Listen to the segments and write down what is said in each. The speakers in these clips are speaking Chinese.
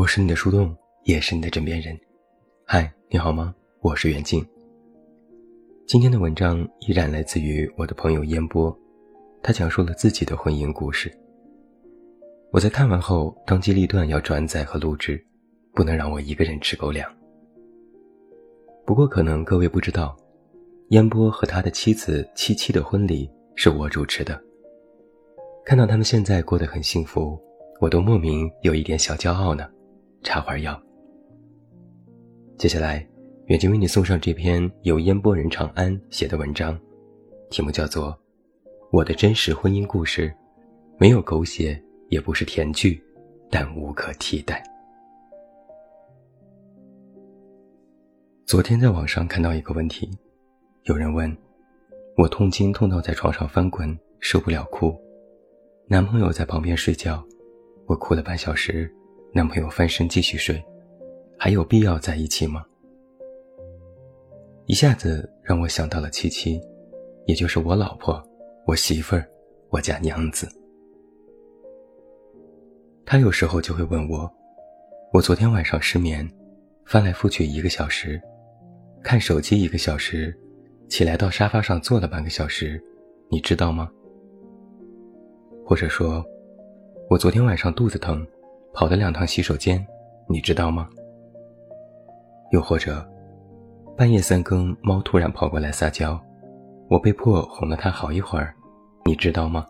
我是你的树洞，也是你的枕边人。嗨，你好吗？我是袁静。今天的文章依然来自于我的朋友烟波，他讲述了自己的婚姻故事。我在看完后当机立断要转载和录制，不能让我一个人吃狗粮。不过可能各位不知道，烟波和他的妻子七七的婚礼是我主持的。看到他们现在过得很幸福，我都莫名有一点小骄傲呢。插会药。接下来，远近为你送上这篇由烟波人长安写的文章，题目叫做《我的真实婚姻故事》，没有狗血，也不是甜剧，但无可替代。昨天在网上看到一个问题，有人问：我痛经痛到在床上翻滚，受不了哭，男朋友在旁边睡觉，我哭了半小时。男朋友翻身继续睡，还有必要在一起吗？一下子让我想到了七七，也就是我老婆、我媳妇儿、我家娘子。她有时候就会问我：“我昨天晚上失眠，翻来覆去一个小时，看手机一个小时，起来到沙发上坐了半个小时，你知道吗？”或者说：“我昨天晚上肚子疼。”跑了两趟洗手间，你知道吗？又或者，半夜三更，猫突然跑过来撒娇，我被迫哄了它好一会儿，你知道吗？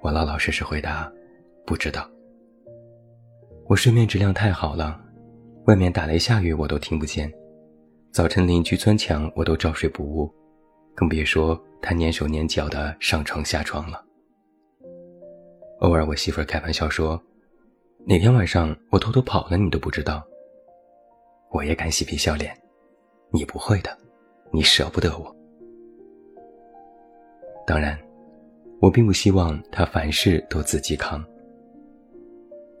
我老老实实回答，不知道。我睡眠质量太好了，外面打雷下雨我都听不见，早晨邻居钻墙我都照睡不误，更别说他蹑手蹑脚的上床下床了。偶尔，我媳妇儿开玩笑说：“哪天晚上我偷偷跑了，你都不知道。”我也敢嬉皮笑脸：“你不会的，你舍不得我。”当然，我并不希望她凡事都自己扛。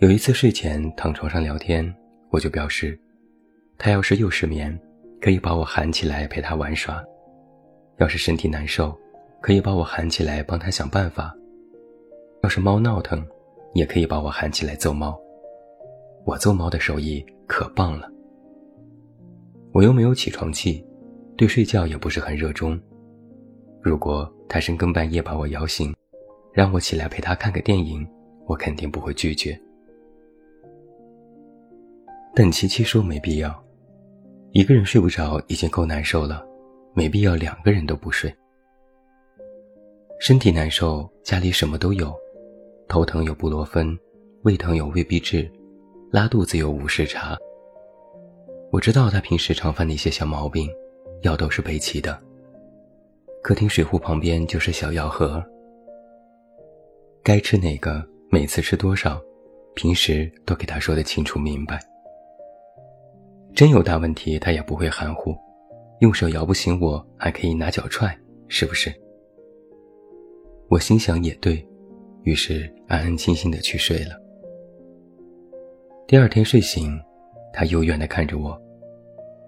有一次睡前躺床上聊天，我就表示，她要是又失眠，可以把我喊起来陪她玩耍；要是身体难受，可以把我喊起来帮她想办法。要是猫闹腾，也可以把我喊起来揍猫。我揍猫的手艺可棒了。我又没有起床气，对睡觉也不是很热衷。如果他深更半夜把我摇醒，让我起来陪他看个电影，我肯定不会拒绝。但琪琪说没必要，一个人睡不着已经够难受了，没必要两个人都不睡。身体难受，家里什么都有。头疼有布洛芬，胃疼有胃必治，拉肚子有五事茶。我知道他平时常犯的一些小毛病，药都是备齐的。客厅水壶旁边就是小药盒，该吃哪个，每次吃多少，平时都给他说的清楚明白。真有大问题，他也不会含糊，用手摇不醒我，还可以拿脚踹，是不是？我心想也对。于是安安心心的去睡了。第二天睡醒，他幽怨的看着我。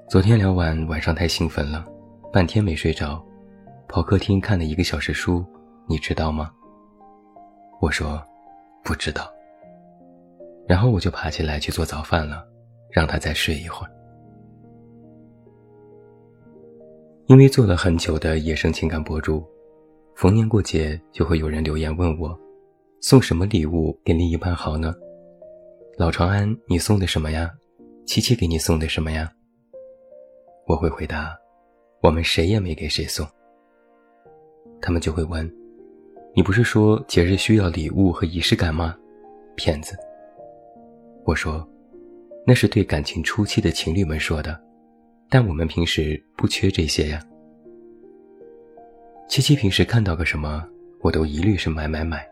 昨天聊完，晚上太兴奋了，半天没睡着，跑客厅看了一个小时书，你知道吗？我说，不知道。然后我就爬起来去做早饭了，让他再睡一会儿。因为做了很久的野生情感博主，逢年过节就会有人留言问我。送什么礼物给另一半好呢？老长安，你送的什么呀？七七给你送的什么呀？我会回答，我们谁也没给谁送。他们就会问，你不是说节日需要礼物和仪式感吗？骗子！我说，那是对感情初期的情侣们说的，但我们平时不缺这些呀。七七平时看到个什么，我都一律是买买买。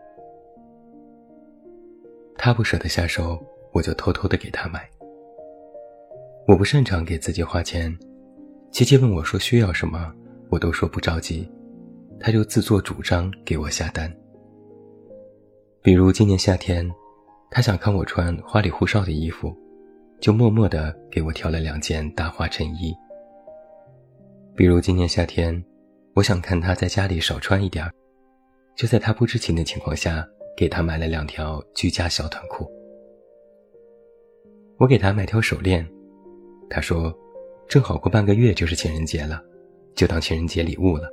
他不舍得下手，我就偷偷的给他买。我不擅长给自己花钱，琪琪问我说需要什么，我都说不着急，他就自作主张给我下单。比如今年夏天，他想看我穿花里胡哨的衣服，就默默的给我挑了两件大花衬衣。比如今年夏天，我想看他在家里少穿一点儿就在他不知情的情况下。给他买了两条居家小短裤。我给他买条手链，他说，正好过半个月就是情人节了，就当情人节礼物了。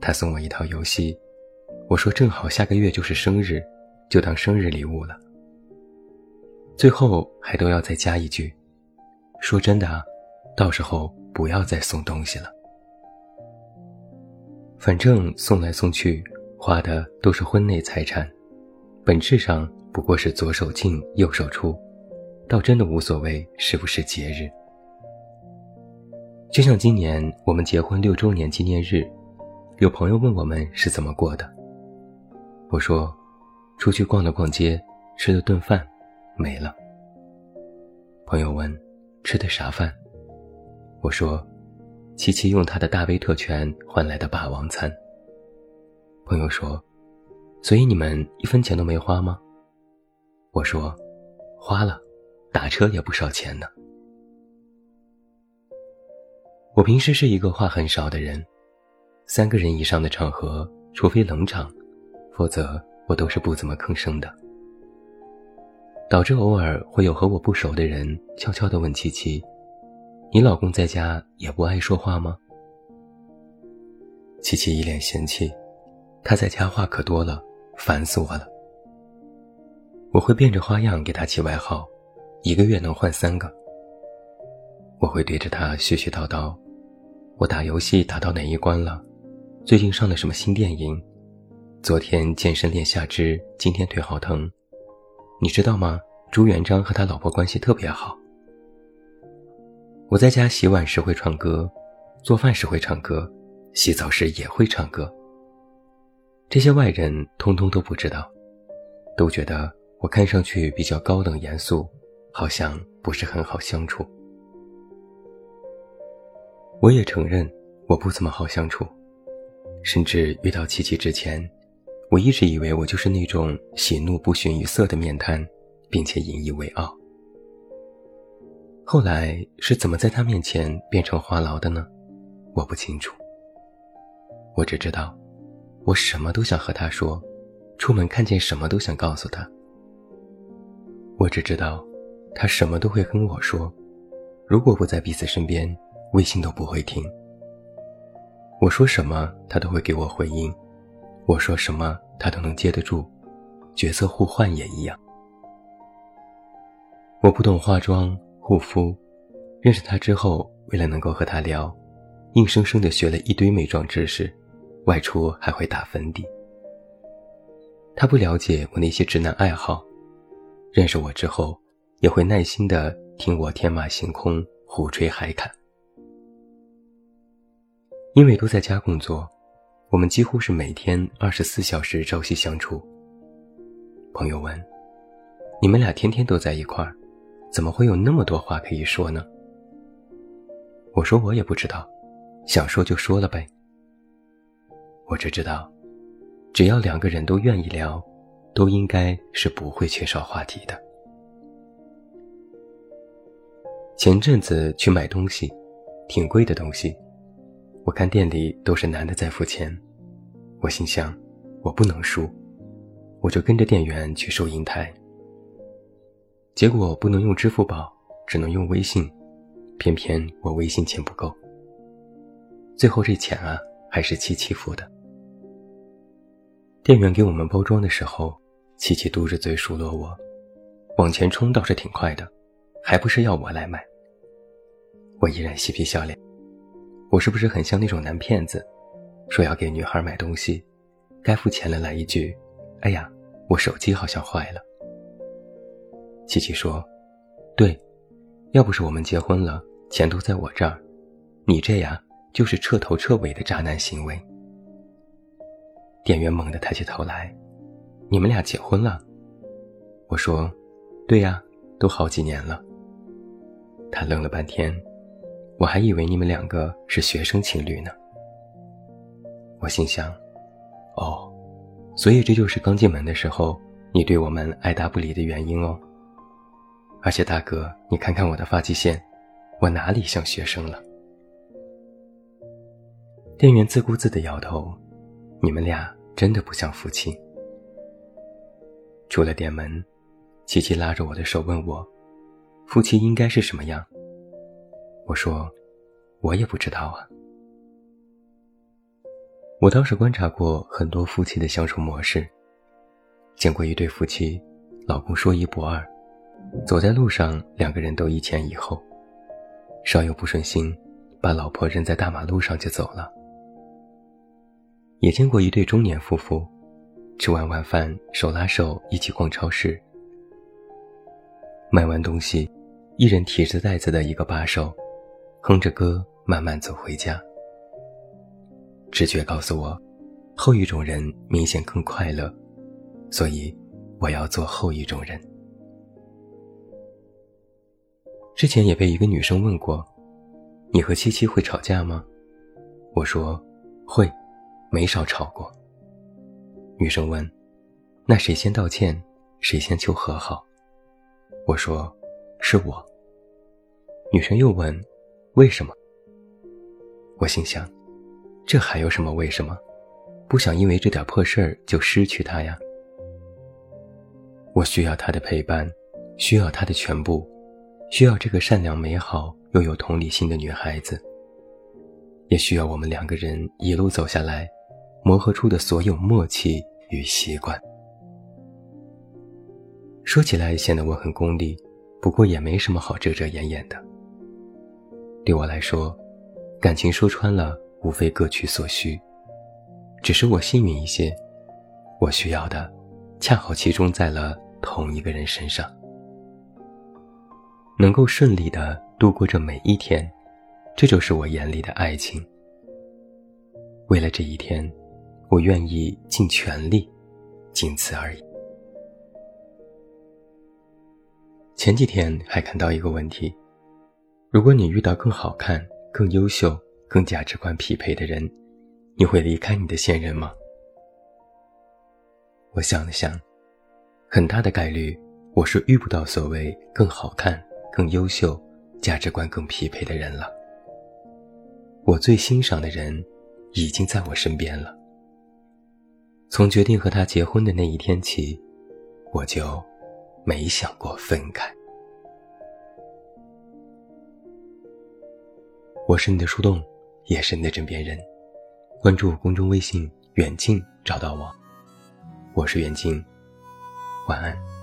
他送我一套游戏，我说正好下个月就是生日，就当生日礼物了。最后还都要再加一句，说真的啊，到时候不要再送东西了。反正送来送去花的都是婚内财产，本质上不过是左手进右手出。倒真的无所谓是不是节日，就像今年我们结婚六周年纪念日，有朋友问我们是怎么过的，我说，出去逛了逛街，吃了顿饭，没了。朋友问，吃的啥饭？我说，七七用他的大威特权换来的霸王餐。朋友说，所以你们一分钱都没花吗？我说，花了。打车也不少钱呢。我平时是一个话很少的人，三个人以上的场合，除非冷场，否则我都是不怎么吭声的。导致偶尔会有和我不熟的人悄悄地问七七：“你老公在家也不爱说话吗？”七七一脸嫌弃：“他在家话可多了，烦死我了。”我会变着花样给他起外号。一个月能换三个。我会对着他絮絮叨叨，我打游戏打到哪一关了？最近上了什么新电影？昨天健身练下肢，今天腿好疼。你知道吗？朱元璋和他老婆关系特别好。我在家洗碗时会唱歌，做饭时会唱歌，洗澡时也会唱歌。这些外人通通都不知道，都觉得我看上去比较高冷严肃。好像不是很好相处。我也承认我不怎么好相处，甚至遇到琪琪之前，我一直以为我就是那种喜怒不形于色的面瘫，并且引以为傲。后来是怎么在他面前变成话痨的呢？我不清楚。我只知道，我什么都想和他说，出门看见什么都想告诉他。我只知道。他什么都会跟我说，如果不在彼此身边，微信都不会听。我说什么，他都会给我回应；我说什么，他都能接得住，角色互换也一样。我不懂化妆护肤，认识他之后，为了能够和他聊，硬生生的学了一堆美妆知识，外出还会打粉底。他不了解我那些直男爱好，认识我之后。也会耐心的听我天马行空、胡吹海侃。因为都在家工作，我们几乎是每天二十四小时朝夕相处。朋友问：“你们俩天天都在一块儿，怎么会有那么多话可以说呢？”我说：“我也不知道，想说就说了呗。我只知道，只要两个人都愿意聊，都应该是不会缺少话题的。”前阵子去买东西，挺贵的东西，我看店里都是男的在付钱，我心想，我不能输，我就跟着店员去收银台。结果不能用支付宝，只能用微信，偏偏我微信钱不够。最后这钱啊，还是七七付的。店员给我们包装的时候，琪琪嘟着嘴数落我，往前冲倒是挺快的。还不是要我来买，我依然嬉皮笑脸。我是不是很像那种男骗子，说要给女孩买东西，该付钱了来一句：“哎呀，我手机好像坏了。”琪琪说：“对，要不是我们结婚了，钱都在我这儿，你这样就是彻头彻尾的渣男行为。”店员猛地抬起头来：“你们俩结婚了？”我说：“对呀，都好几年了。”他愣了半天，我还以为你们两个是学生情侣呢。我心想，哦，所以这就是刚进门的时候你对我们爱答不理的原因哦。而且大哥，你看看我的发际线，我哪里像学生了？店员自顾自的摇头，你们俩真的不像夫妻。出了店门，琪琪拉着我的手问我：“夫妻应该是什么样？我说，我也不知道啊。我倒是观察过很多夫妻的相处模式，见过一对夫妻，老公说一不二，走在路上两个人都一前一后，稍有不顺心，把老婆扔在大马路上就走了。也见过一对中年夫妇，吃完晚饭手拉手一起逛超市，买完东西，一人提着袋子的一个把手，哼着歌慢慢走回家。直觉告诉我，后一种人明显更快乐，所以我要做后一种人。之前也被一个女生问过：“你和七七会吵架吗？”我说：“会，没少吵过。”女生问：“那谁先道歉，谁先求和好？”我说：“是我。”女生又问：“为什么？”我心想。这还有什么为什么？不想因为这点破事儿就失去他呀。我需要他的陪伴，需要他的全部，需要这个善良美好又有同理心的女孩子，也需要我们两个人一路走下来，磨合出的所有默契与习惯。说起来显得我很功利，不过也没什么好遮遮掩掩的。对我来说，感情说穿了。无非各取所需，只是我幸运一些，我需要的恰好集中在了同一个人身上，能够顺利的度过这每一天，这就是我眼里的爱情。为了这一天，我愿意尽全力，仅此而已。前几天还看到一个问题：如果你遇到更好看、更优秀，更价值观匹配的人，你会离开你的现任吗？我想了想，很大的概率我是遇不到所谓更好看、更优秀、价值观更匹配的人了。我最欣赏的人已经在我身边了。从决定和他结婚的那一天起，我就没想过分开。我是你的树洞。也是你的枕边人，关注公众微信“远近”找到我，我是远近，晚安。